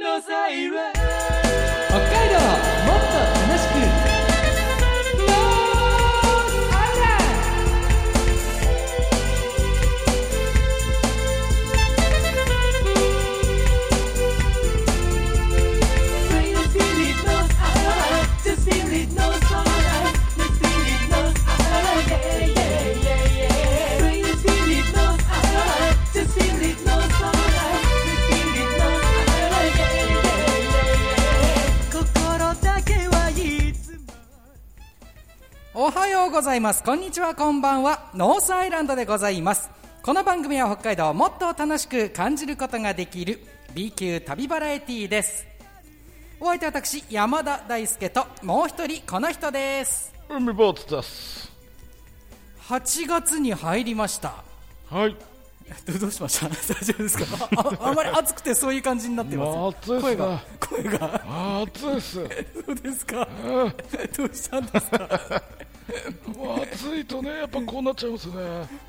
のサおはようございます。こんにちはこんばんは。ノースアイランドでございます。この番組は北海道をもっと楽しく感じることができる B 級旅バラエティーです。お相手は私山田大輔ともう一人この人です。海坊主です。8月に入りました。はい どどうしました？大丈夫ですか？ああまり暑くてそういう感じになってます。ね。声が声が。あ暑いです。そうですか？どうしたんですか？もう暑いとねやっぱこうなっちゃいますね。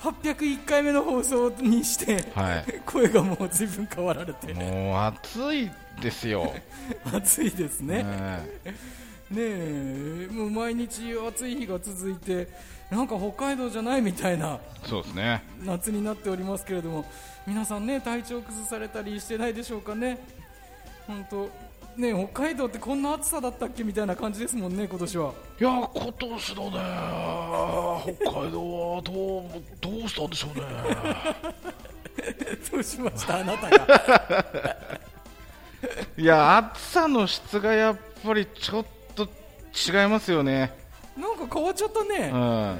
801回目の放送にして、はい。声がもう随分変わられて。もう暑いですよ、暑いですね。ねねえ。もう毎日暑い日が続いてなんか北海道じゃないみたいなそうですね。夏になっておりますけれども皆さんね体調崩されたりしてないでしょうかね。本当ねえ北海道ってこんな暑さだったっけみたいな感じですもんね今年は。いや今年のね北海道はどうどうしたんでしょうね。どうしましたあなたが。いや暑さの質がやっぱりちょっと違いますよねなんか変わっちゃったね、うん。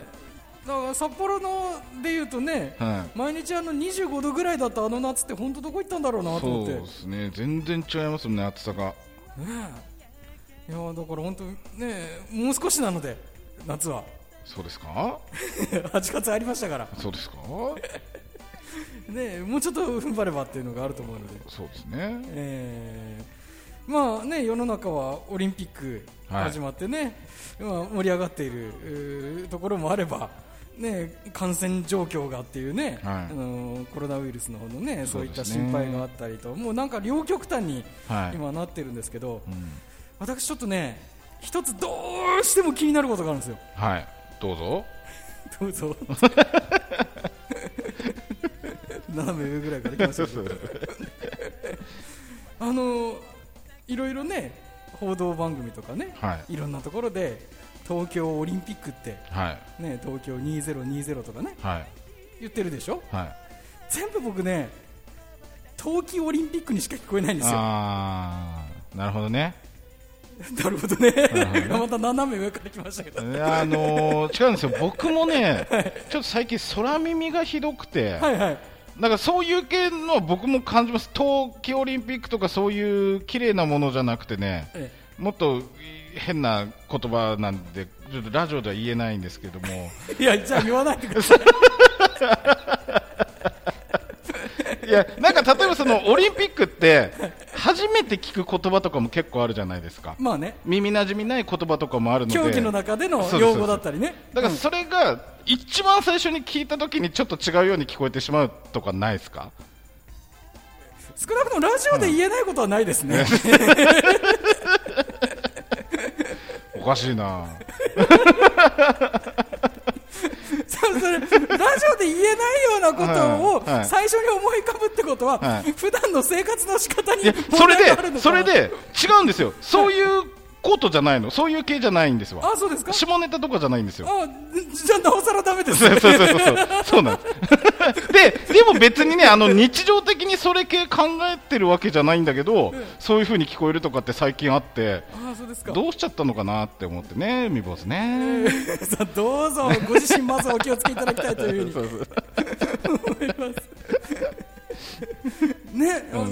だから札幌のでいうとね、は毎日あの25度ぐらいだったあの夏って本当どこ行ったんだろうなとそ思って。うですね。全然違いますもんね暑さが。ねえ。いやだから本当ねえもう少しなので夏は。そうですか？8月ありましたから。そうですか？ねえもうちょっと踏ん張ればっていうのがあると思うので、そうですね。えーまあね世の中はオリンピックはい。始まってね、まあ、盛り上がっているところもあればね、感染状況がっていうね、はい。あのコロナウイルスの方のねそういった心配があったりと、もうなんか両極端にはい。今なってるんですけど、うん。私ちょっとね一つどうしても気になることがあるんですよ。はい。どうぞ。どうぞ。斜め上ぐらいから来ました あのいろいろね報道番組とかね、はい。いろんなところで東京オリンピックって、はい。ね、東京2020とかねはい。言ってるでしょ？はい。全部僕ね冬季オリンピックにしか聞こえないんですよ。なるほどね。なるほどね。また斜め上から来ましたけど。あのー違うんですよ。僕もね ちょっと最近空耳がひどくて、はいはいなんかそういう系のは僕も感じます。冬季オリンピックとかそういう綺麗なものじゃなくてねえもっと変な言葉なんでちょっとラジオでは言えないんですけども。え いやじゃあ言わないでください。いやなんか例えばそのオリンピックって初めて聞く言葉とかも結構あるじゃないですか。まあね。耳なじみない言葉とかもあるので。競技の中での用語だったりね。だからそれが一番最初に聞いた時にちょっと違うように聞こえてしまうとかないですか？少なくともラジオで言えないことはないですね、おかしいなそそれラジオで言えないようなことを最初に思い浮かぶってことは、はい。普段の生活の仕方にそ問れでそれで違うんですよ。そういうことじゃないの。そういう系じゃないんですわ。あそうですか？下ネタとかじゃないんですよ。あじゃあなおさらダメです そうそうそうそう。そうなんです。ででも別にねあの日常的にそれ系考えてるわけじゃないんだけど、そういう風に聞こえるとかって最近あってあそうですか。どうしちゃったのかなって思ってねみ坊主ね。さあどうぞご自身まずお気をつけいただきたいというふうに思いますね、あの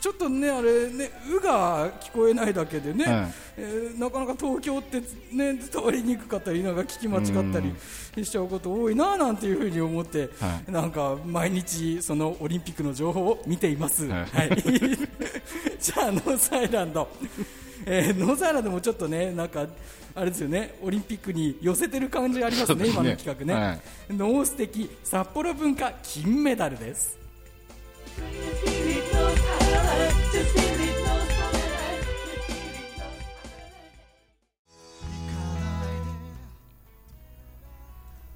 ちょっとねあれね「う」が聞こえないだけでね、はい。えーなかなか東京ってね伝わりにくかったりなんか聞き間違ったりしちゃうこと多いななんていうふうに思って、はい。なんか毎日そのオリンピックの情報を見ています。ははい。い、じゃあノースアイランド、えーノースアイランドもちょっとねなんかあれですよねオリンピックに寄せてる感じありますねすね。今の企画ね、はい。ノース的札幌文化金メダルです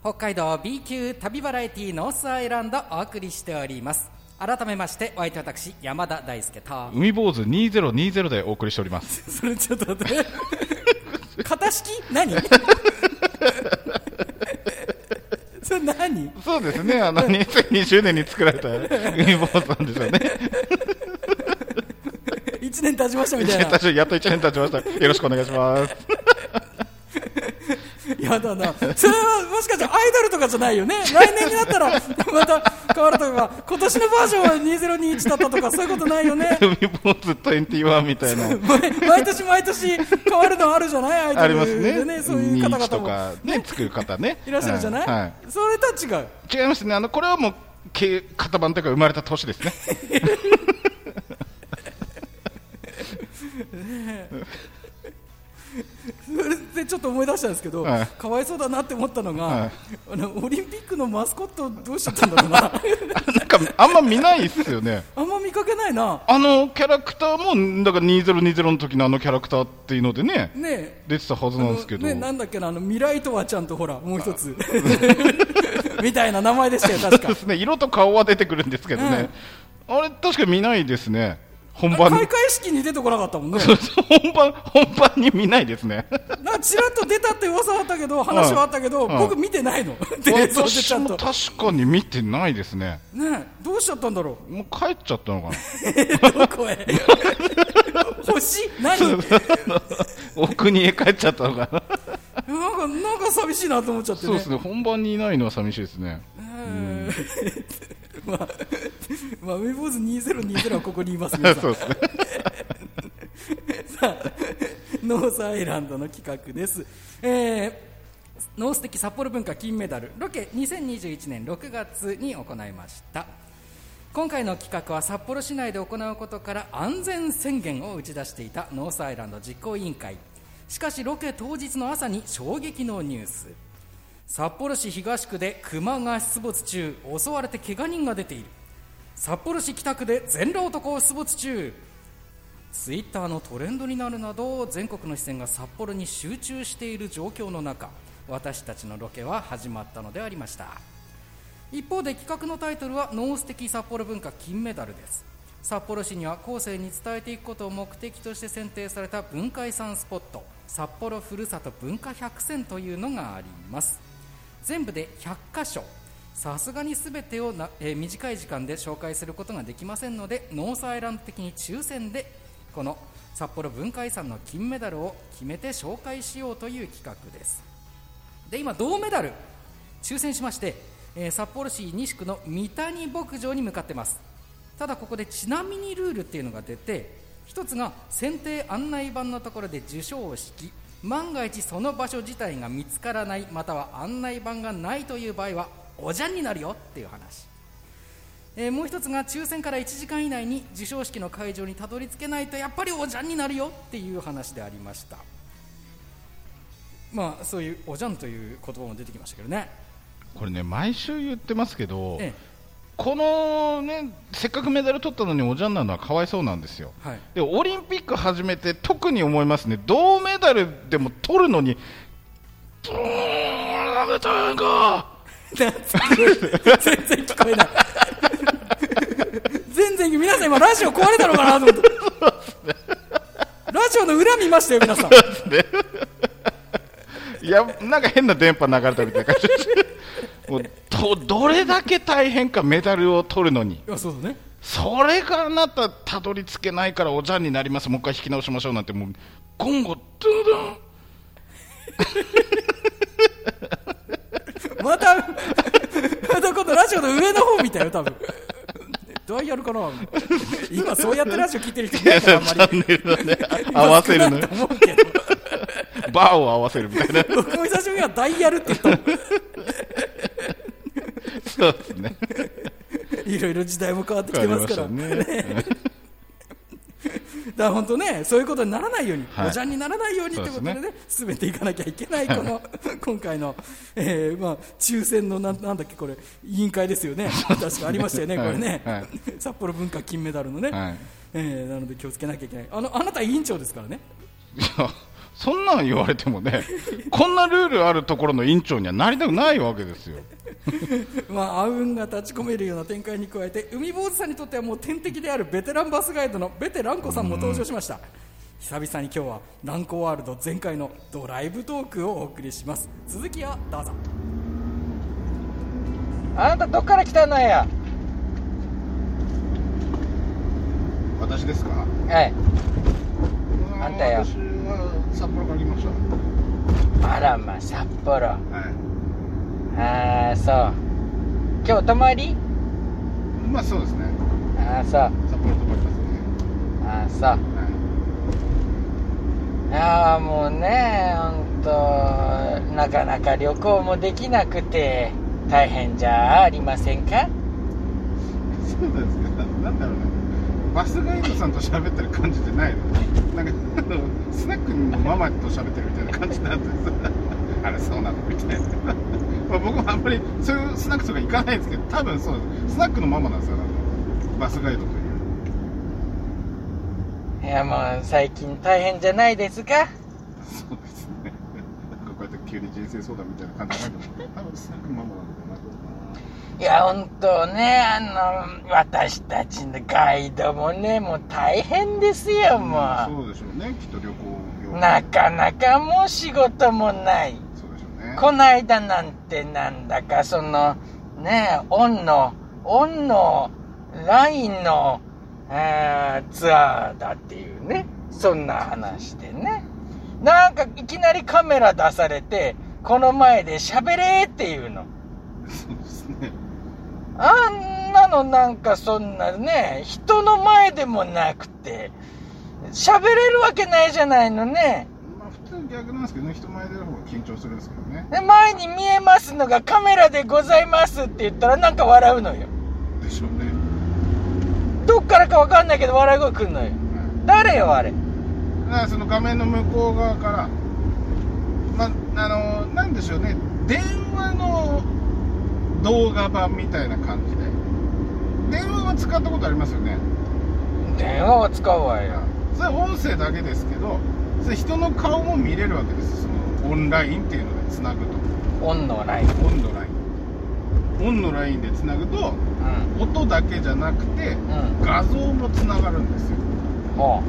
北海道 B 級旅バラエティーノースアイランドお送りしております。改めましてお相手私山田大輔と。海坊主2020でお送りしております。それちょっと待って。型式？何？れ何？そうですね。あの 2020年に作られた海坊主なんですよね。1年経ちましたみたいな。やっと1年経ちました。よろしくお願いしますやだなそれはもしかしたらアイドルとかじゃないよね。来年になったらまた変わるとか今年のバージョンは2021だったとかそういうことないよね。海坊主21みたいな。毎 毎年毎年変わるのあるじゃない？アイドルでねそういう方々とも。かね作る方ねいらっしゃるじゃない、ははそれとは違う？違いますね。あのこれはもうけ型番というか生まれた年ですね それでちょっと思い出したんですけど、はい。かわいそうだなって思ったのが、はい。あのオリンピックのマスコットどうしちゃったんだろうな。なんかあんま見ないっすよね。あんま見かけないな。あのキャラクターもだから2020の時のあのキャラクターっていうのでねね。え出てたはずなんですけど、ね、なんだっけなあの未来とはちゃんとほらもう一つ。みたいな名前でしたよ確か。ね。色と顔は出てくるんですけどね、あれ確か見ないですね本番。に開会式に出てこなかったもんね。本番本番に見ないですね。なんかちらっと出たって噂はあったけど話はあったけど、はい僕見てないの。でそれでち私も確かに見てないですね。ねえどうしちゃったんだろもう帰っちゃったのかな。うどこへ。星？何？なんかお国へ帰っちゃったのかな。なんか寂しいなと思っちゃってね。そうですね。本番にいないのは寂しいですね。うんまあ、まあ、ウェボーズ2020はここにいます皆さんそうですね。さあノースアイランドの企画です、えーノース的札幌文化金メダル。ロケ2021年6月に行いました。今回の企画は札幌市内で行うことから安全宣言を打ち出していたノースアイランド実行委員会。しかしロケ当日の朝に衝撃のニュース札幌市東区で熊が出没中襲われて怪我人が出ている。札幌市北区で全裸男出没中。ツイッターのトレンドになるなど全国の視線が札幌に集中している状況の中私たちのロケは始まったのでありました。一方で企画のタイトルは「ノース的札幌文化金メダル」です。札幌市には後世に伝えていくことを目的として選定された文化遺産スポット札幌ふるさと文化百選というのがあります。全部で100箇所。さすがに全てをな、えー短い時間で紹介することができませんのでノースアイランド的に抽選でこの札幌文化遺産の金メダルを決めて紹介しようという企画です。で今銅メダル抽選しまして、えー札幌市西区の三谷牧場に向かってます。ただここでちなみにルールっていうのが出て一つが選定案内板のところで授賞式。万が一その場所自体が見つからないまたは案内板がないという場合はおじゃんになるよっていう話。えーもう一つが抽選から1時間以内に授賞式の会場にたどり着けないとやっぱりおじゃんになるよっていう話でありました。まあそういうおじゃんという言葉も出てきましたけどね、これね毎週言ってますけど、えこのねせっかくメダル取ったのにおじゃんなのはかわいそうなんですよ。えはい、でオリンピック始めて特に思いますね。銅メダルでも取るのにか!全然聞こえない。全然皆さん今ラジオ壊れたのかなと思って。ラジオの裏見ましたよ皆さん。いやなんか変な電波流れたみたいな感じもうどどれだけ大変かメダルを取るのに。そうだね。それがあなたたどり着けないからおじゃんになります。もう一回引き直しましょうなんて。もう今後ドゥドゥン。またまた今度ラジオの上の方見たよ多分。どうやるかな？今そうやってラジオ聞いてる人いないからあんまり。ね 合わせるの少ないと思うけど。バーを合わせるみたいな。僕も久しぶりにはダイヤルって言ったそうですね。いろいろ時代も変わってきてますから。ね。だから本当ね、そういうことにならないように、はい。おじゃんにならないようにということでね、進めていかなきゃいけない、この今回の、えーまあ、抽選のなんなんだっけ、これ、委員会ですよね、確かありましたよね、これね、はい。はい。札幌文化金メダルのね、はい。えーなので気をつけなきゃいけない、あのあなた、委員長ですからね、そんなん言われてもね こんなルールあるところの委員長にはなりたくないわけですよ。まあ、暗雲が立ち込めるような展開に加えて海坊主さんにとってはもう天敵であるベテランバスガイドのベテランコさんも登場しました、久々に今日はランコワールド全開のドライブトークをお送りします。続きをどうぞ。あなたどっから来たのよ。私ですか？はいあんたよ。私は札幌から来ました。あらまあ札幌。はい。ああそう。今日泊まり？まあそうですね。ああそう。札幌泊まりますね。ああそう。はい。ああもうね本当なかなか旅行もできなくて大変じゃありませんか？そうですねバスガイドさんと喋ってる感じじゃないの？なんかあのスナックのママと喋ってるみたいな感じなんです。あれそうなの？みたいな。まあ僕もあんまりそういうスナックとか行かないんですけど多分そうスナックのママなんですよ。バスガイドという。いやもう最近大変じゃないですか？そうですね急に人生相談みたいな感じになるけど多分ママなんだいや本当ねあの私たちのガイドもねもう大変ですよもう。そうでしょうね。きっと旅行業。なかなかもう仕事もない。そうでしょうね。こないだなんてなんだかそのねオンのオンのラインの、えーツアーだっていうね。そんな話でねなんかいきなりカメラ出されてこの前で喋れっていうの。そうですね。あんなのなんかそんなね人の前でもなくて喋れるわけないじゃないのね。まあ普通逆なんですけどね人前での方が緊張するんですけどね。で前に見えますのがカメラでございますって言ったらなんか笑うのよ。でしょうね。どっからかわかんないけど笑い声来んのよ。はい。誰よあれ。だからその画面の向こう側から。まあのなんでしょうね。電話の動画版みたいな感じで。電話は使ったことありますよね。電話は使うわよ。それは音声だけですけどそれ人の顔も見れるわけですそのオンラインっていうのでつなぐと。オンのライン。オンのライン。オンのラインでつなぐとうん。音だけじゃなくてうん。画像もつながるんですよ。ほ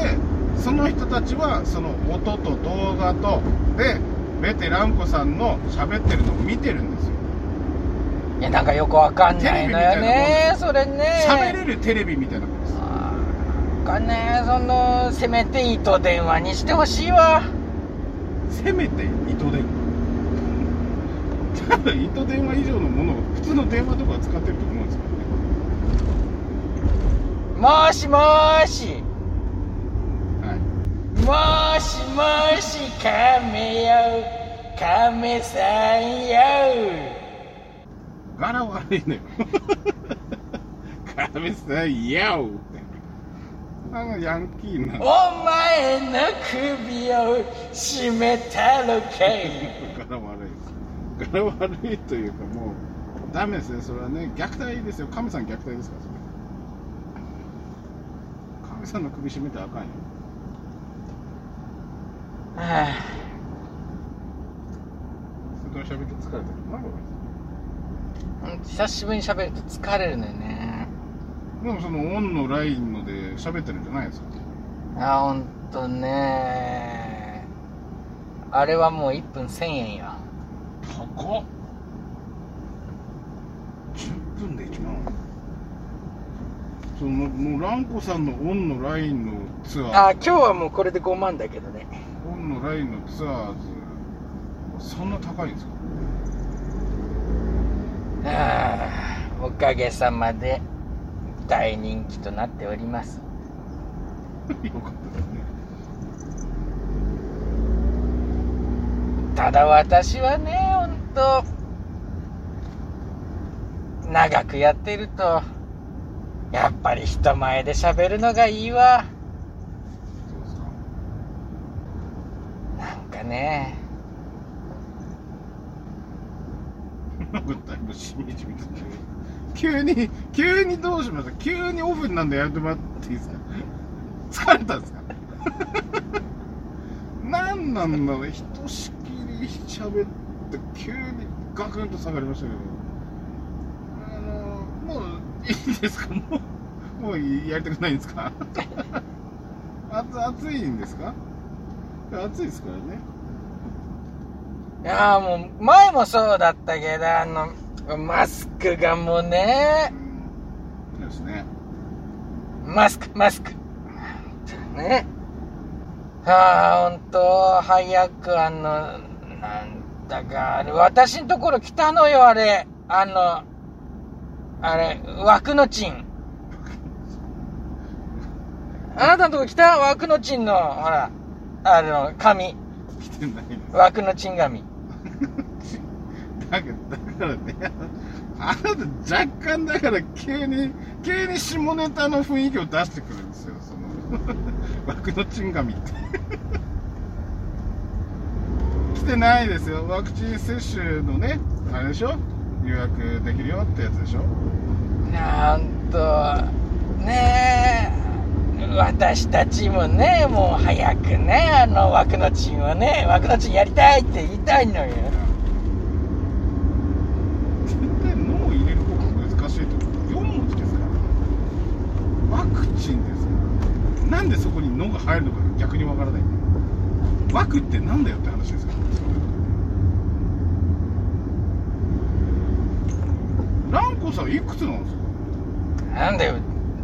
でその人たちはその音と動画とでベテランコさんの喋ってるのを見てるんですよ。ういやなんかよくわかんないのよねそれね。喋れるテレビみたいなことです。かねそのせめて糸電話にしてほしいわ。せめて糸電話？ただ糸電話以上のものを普通の電話とか使ってると思うんですけどねもーしもーし。はいもーしもーし亀よ亀さんよ。柄悪いのよ。神さんやおって。あのヤンキーな。お前の首を絞めたろかい。柄悪い。です柄悪いというかもうダメですね。それはね。虐待ですよ。神さん虐待ですからそれ。神さんの首絞めたらあかんよはそれから喋って疲れてるなこあ久しぶりに喋ると疲れる。のよねれでもそのオンのラインので喋ってるんじゃないですか？あほんとね。あれはもう1分1000円よ高っ。10分で1万。そのもうランコさんのオンのラインのツアー。あ今日はもうこれで5万だけどねオンのラインのツアーズそんな高いんですか？はあおかげさまで大人気となっております。よかったですね。ただ私はねほんと長くやってるとやっぱり人前で喋るのがいいわそうですかなんかね。急に急にどうしました？急にオフになんでやってもらっていいですか？疲れたんですか？なんなんだろう？ひとしきり喋って急にガクンと下がりましたけど。あのもういいですか？もうもうやりたくないんですか？暑いんですか？暑いですからね。いやーもう、前もそうだったけど、あの、マスクがもうね、ですねマスク、マスク。ね。ああ、ほんと、早くあの、なんだか、あれ、私のところ来たのよ、あれ。あの、あれ、枠のチン。あなたのとこ来た？枠のチンの、ほら、あの、紙。来てない枠のチン紙。だけどだからねあなた若干だから急に急に下ネタの雰囲気を出してくるんですよその 枠のチンガミって。来てないですよ。ワクチン接種のねあれでしょ？予約できるよってやつでしょ？なんと、ねえ、私たちもね、もう早くね、あの枠のチンをね、枠のチンやりたいって言いたいのよ。絶対「脳を入れる方が難しいと思う4文字ですからワクチンですからなんでそこに「の」が入るのかが逆にわからない。んだよワクってなんだよって話ですから蘭子さんいくつなんですか？なんだよ、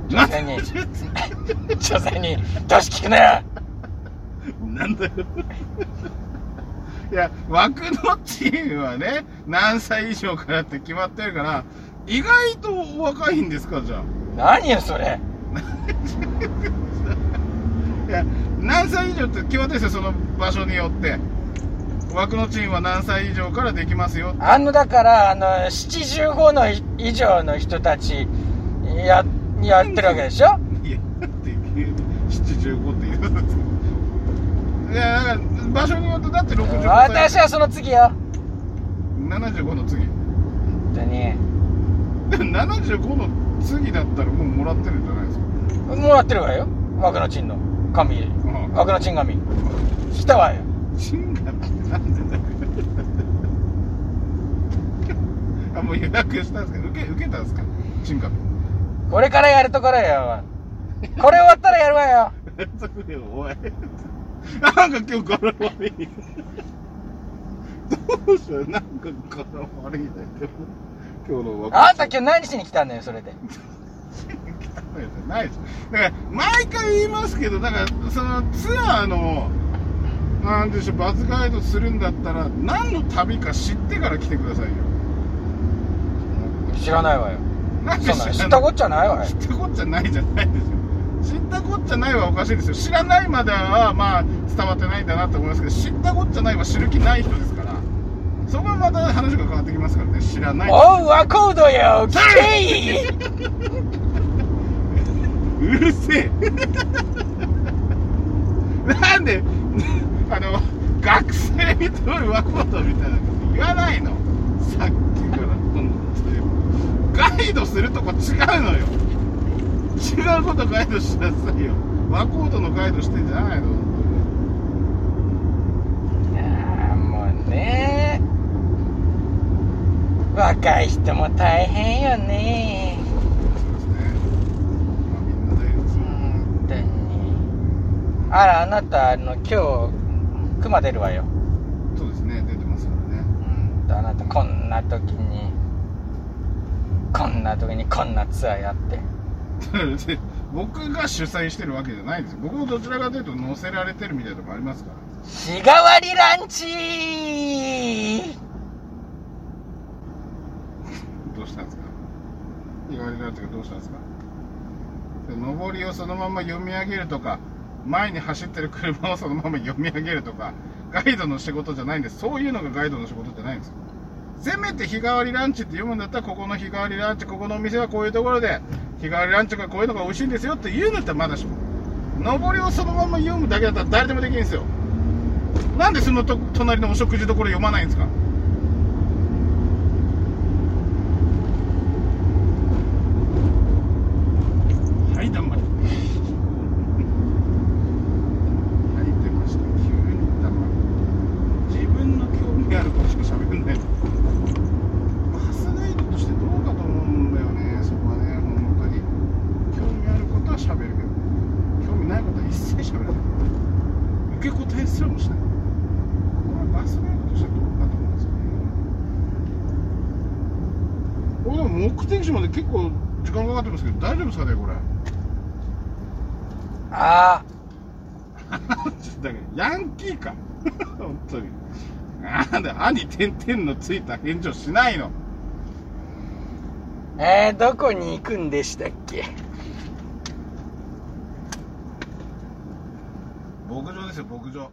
女性に、女性に、年聞くなよ。なんだよ。いや枠のチームはね何歳以上からって決まってるから意外とお若いんですかじゃあ。何よ、それ。いや何歳以上って決まってるんですよその場所によって。枠のチームは何歳以上からできますよ。あの、だから、あの、75の以上の人たち、や、やってるわけでしょ？いやだって75って言うんですよいやだから場所によってだって65歳。私はその次よ。75の次。本当に。でも75の次だったらもうもらってるんじゃないですか。もらってるわよ。枠のチンの紙。うん枠のチン紙。来たわよ。チンガミってなんで？だ よあもう予約したんですか？受け受けたんですか？チンガミこれからやるところよ。これ終わったらやるわよ。おいなんか今日柄悪いどうしたなんか柄悪い今日の若あんた今日何しに来たんだよ、それで。ないです。だから毎回言いますけどだからそのツアーのなんでしょうバズガイドするんだったら何の旅か知ってから来てくださいよ。知らないわよ。なんで知ったこっちゃないわよ。知。ったこっちゃないじゃないですよ。知ったこっちゃないはおかしいですよ。知らないまではまあ伝わってないんだなと思いますけど知ったこっちゃないは知る気ない人ですから。そこはまた話が変わってきますからね。知らない。おう、ワコードよい うるせえ。なんであの学生にとるワコードみたいなこと言わないの？さっきから本当にガイドするとこ違うのよ。違うことガイドしなさいよ。ワコードのガイドしてんじゃないの？いやーもうね。若い人も大変よねそうですねまあみんな大変ですよ本当にあらあなたあの今日熊出るわよ。そうですね出てますからね。うんとあなたこんな時にこんな時にこんなツアーやって。で 僕が主催してるわけじゃないんですよ。僕もどちらかというと乗せられてるみたいなとこありますから。日替わりランチどうしたんですか？日替わりランチがどうしたんですか？で上りをそのまま読み上げるとか前に走ってる車をそのまま読み上げるとかガイドの仕事じゃないんです。そういうのがガイドの仕事じゃないんです。せめて日替わりランチって読むんだったらここの日替わりランチここのお店はこういうところで日替わりランチがこういうのが美味しいんですよって言うんだったらまだしも上りをそのまま読むだけだったら誰でもできるんですよ。なんでそのと隣のお食事どころ読まないんですかはいだんまりはい出ました急にだんまり一切喋らない受け答えすらもしないこれはバスガイドとしてはどうかと思うんですよねこれでも目的地まで結構時間かかってますけど大丈夫ですかねこれ？あだからヤンキーか。本当に。なんで「あ」に点々のついた返事をしないの？えー、どこに行くんでしたっけ？牧場ですよ牧場。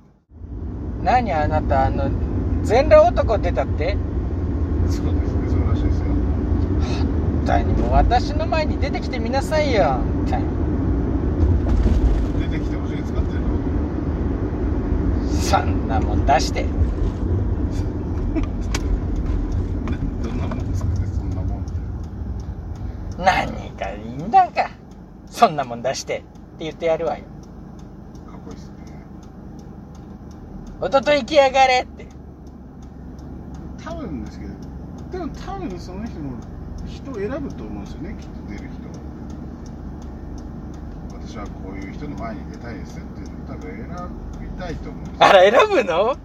何あなたあの全裸男出たって？そうですねそうらしいですよ本当にもう私の前に出てきてみなさいよ本当に出てきてほしい使ってるのそんなもん出して。どんなもんですかねそんなもんって。何かいいんだか。そんなもん出して。って言ってやるわよ。かっこいいっすね。おととい来やがれって。多分ですけどでも多分その人も人を選ぶと思うんですよねきっと出る人私はこういう人の前に出たいですっていうのを多分選びたいと思うんですよ。あら選ぶの？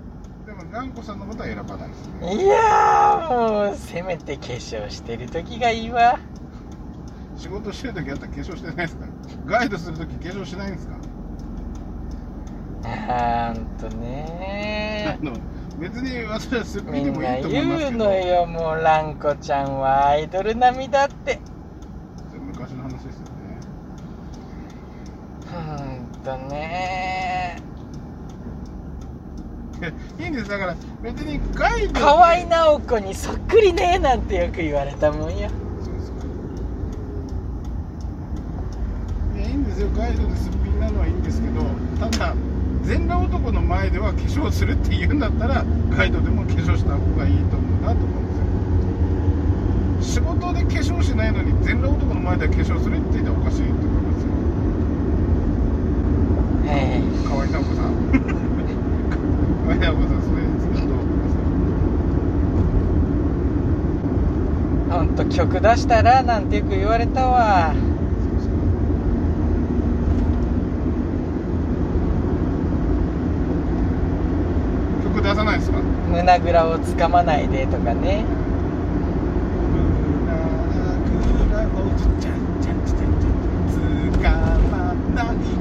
でも頑固さんのことは選ばないですね。いやーもうせめて化粧してる時がいいわ。仕事してる時あったら化粧してないですか？ガイドする時化粧しないんですか？あーんとあねの 別に私はすっぴんでみんないもいと思います言うけど。のよもう蘭子ちゃんはアイドル並みだって昔の話ですよね。ほんとね。いやいいんですだから別にガイド河合直子にそっくりねなんてよく言われたもんよそうですかいやいいんですよ。ガイドですっぴんなのはいいんですけどただ全裸男の前では化粧するって言うんだったらガイドでも化粧した方がいいと思うなと思うんですよ。仕事で化粧しないのに全裸男の前では化粧するって言ったらおかしいと思いますよ。ええ河合直子さん。河合直子さんそれについてどう思いますかほんと曲出したらなんてよく言われたわそうですか曲出さないですか？胸ぐらをつかまないでとかね。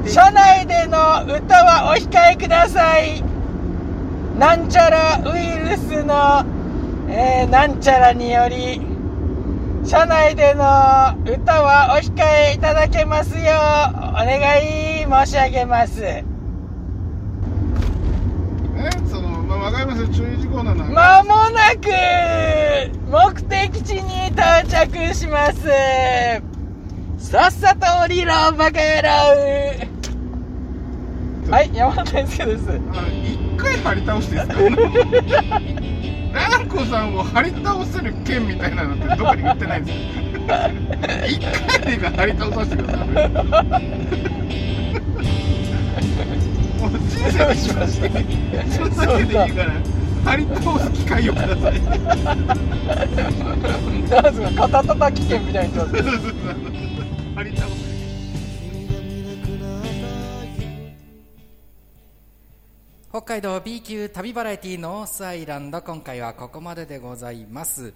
車内での歌はお控えくださいなんちゃらウイルスの、えーなんちゃらにより車内での歌はお控えいただけますようお願い申し上げますえそのま注意事項なのもなく目的地に到着します。さっさと降りろバカ野郎。はい。山本大輔です。一回張り倒していいですか。ランコさんを張り倒せる剣みたいなのってどこに売ってないんですか？一回でいいから張り倒させてくださいもう人生でしましてそれだけでいいから張り倒す機会をくださいなんすか肩叩き券みたいに言ってます張り倒す北海道 B 級旅バラエティーノースアイランド今回はここまででございます、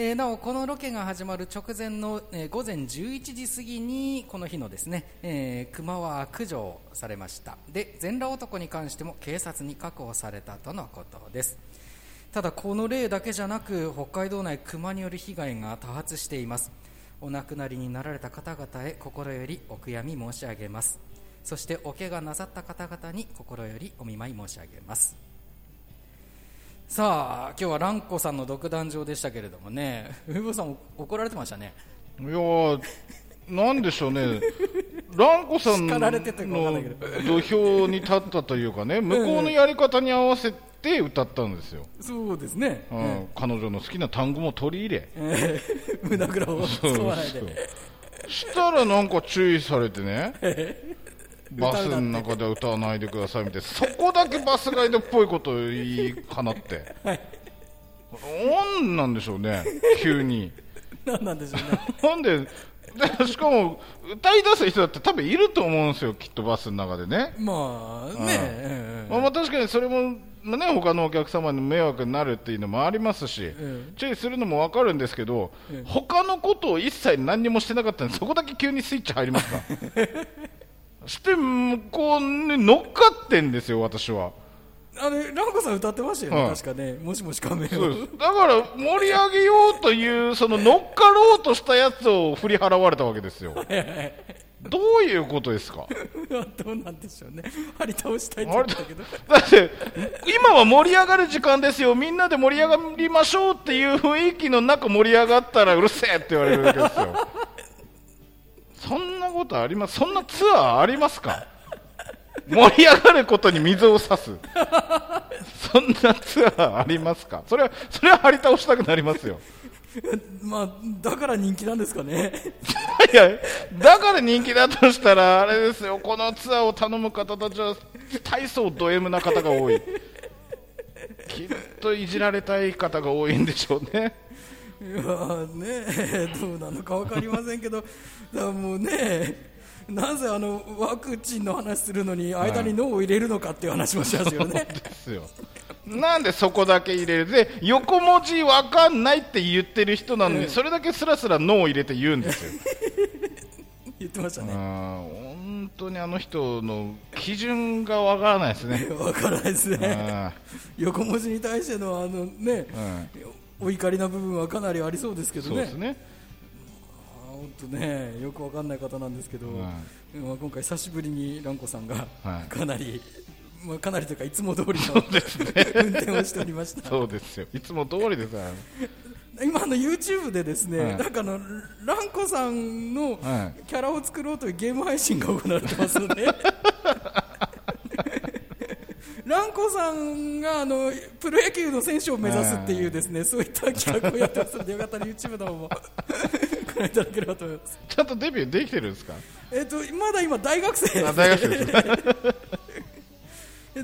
えーなおこのロケが始まる直前の、えー午前11時過ぎにこの日のですね、えー熊は駆除されました。で全裸男に関しても警察に確保されたとのことです。ただこの例だけじゃなく北海道内熊による被害が多発しています。お亡くなりになられた方々へ心よりお悔やみ申し上げます。そしてお怪我なさった方々に心よりお見舞い申し上げます。さあ今日は蘭子さんの独壇場でしたけれどもね。上坊さん怒られてましたね。いやーなんでしょうね、蘭子さん叱のられてたかわかんないけど。土俵に立ったというかね、向こうのやり方に合わせて歌ったんですよ、そうですね、うん彼女の好きな単語も取り入れ、えー胸ぐらを使わないでそうしたらなんか注意されてね、バスの中では歌わないでくださいみたいな、そこだけバスガイドっぽいことを言い放って、なんなんでしょうね、急に。何なんでしょうね。なんででしかも歌い出す人だって多分いると思うんですよきっとバスの中でね、まあね、まあ、まあ確かにそれも、まあね、他のお客様に迷惑になるっていうのもありますし、ん。注意するのも分かるんですけど、うん。他のことを一切何にもしてなかったんでそこだけ急にスイッチ入りますか？して向こうに乗っかってんですよ私は。あれランコさん歌ってましたよね、はい。確かね。もしもし仮面そうです。だから盛り上げようというその乗っかろうとしたやつを振り払われたわけですよ。どういうことですか？どうなんでしょうね。張り倒したいって言ったけど。だって今は盛り上がる時間ですよ。みんなで盛り上がりましょうっていう雰囲気の中盛り上がったらうるせえって言われるわけですよそんなことあります？そんなツアーありますか？盛り上がることに水を差す。そんなツアーありますか？それはそれは張り倒したくなりますよ。まあだから人気なんですかね。いやだから人気だとしたらあれですよ。このツアーを頼む方たちは大層ド M な方が多い。きっといじられたい方が多いんでしょうねいやねどうなのか分かりませんけどだもうねなぜあのワクチンの話するのに間に脳を入れるのかっていう話もしますよね、ですよ。なんでそこだけ入れる？で横文字わかんないって言ってる人なのに、それだけスラスラ脳を入れて言うんですよ。言ってましたうんね本当にあの人の基準がわからないですね。分からないですうねん。横文字に対してのあのね、お怒りな部分はかなりありそうですけどね。そうですね。本当ねよくわかんない方なんですけど、まあ今回久しぶりに蘭子さんがはい。かなり、まあ、かなりというかいつも通りの運転をしておりました。そうですよ。いつも通りですよ今あの YouTube でですね、はい。なんかあの蘭子さんのはキャラを作ろうというゲーム配信が行われてますので蘭子さんがあのプロ野球の選手を目指すっていうですね、そういった企画をやってますのでよかったら YouTube の方も。ご覧いただければと思います。ちゃんとデビューできてるんですか？えっとまだ今大学生ですあ大学生です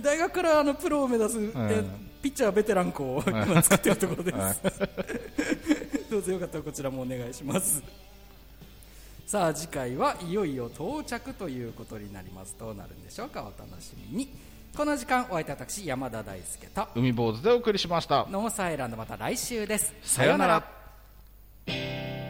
大学からあのプロを目指す、えピッチャーベテラン校を今作ってるところです、はい。どうぞよかったらこちらもお願いします。さあ次回はいよいよ到着ということになります。どうなるんでしょうか？お楽しみにこの時間お相手私山田大輔と海坊主でお送りしました。ノーサイランドまた来週です。さようなら。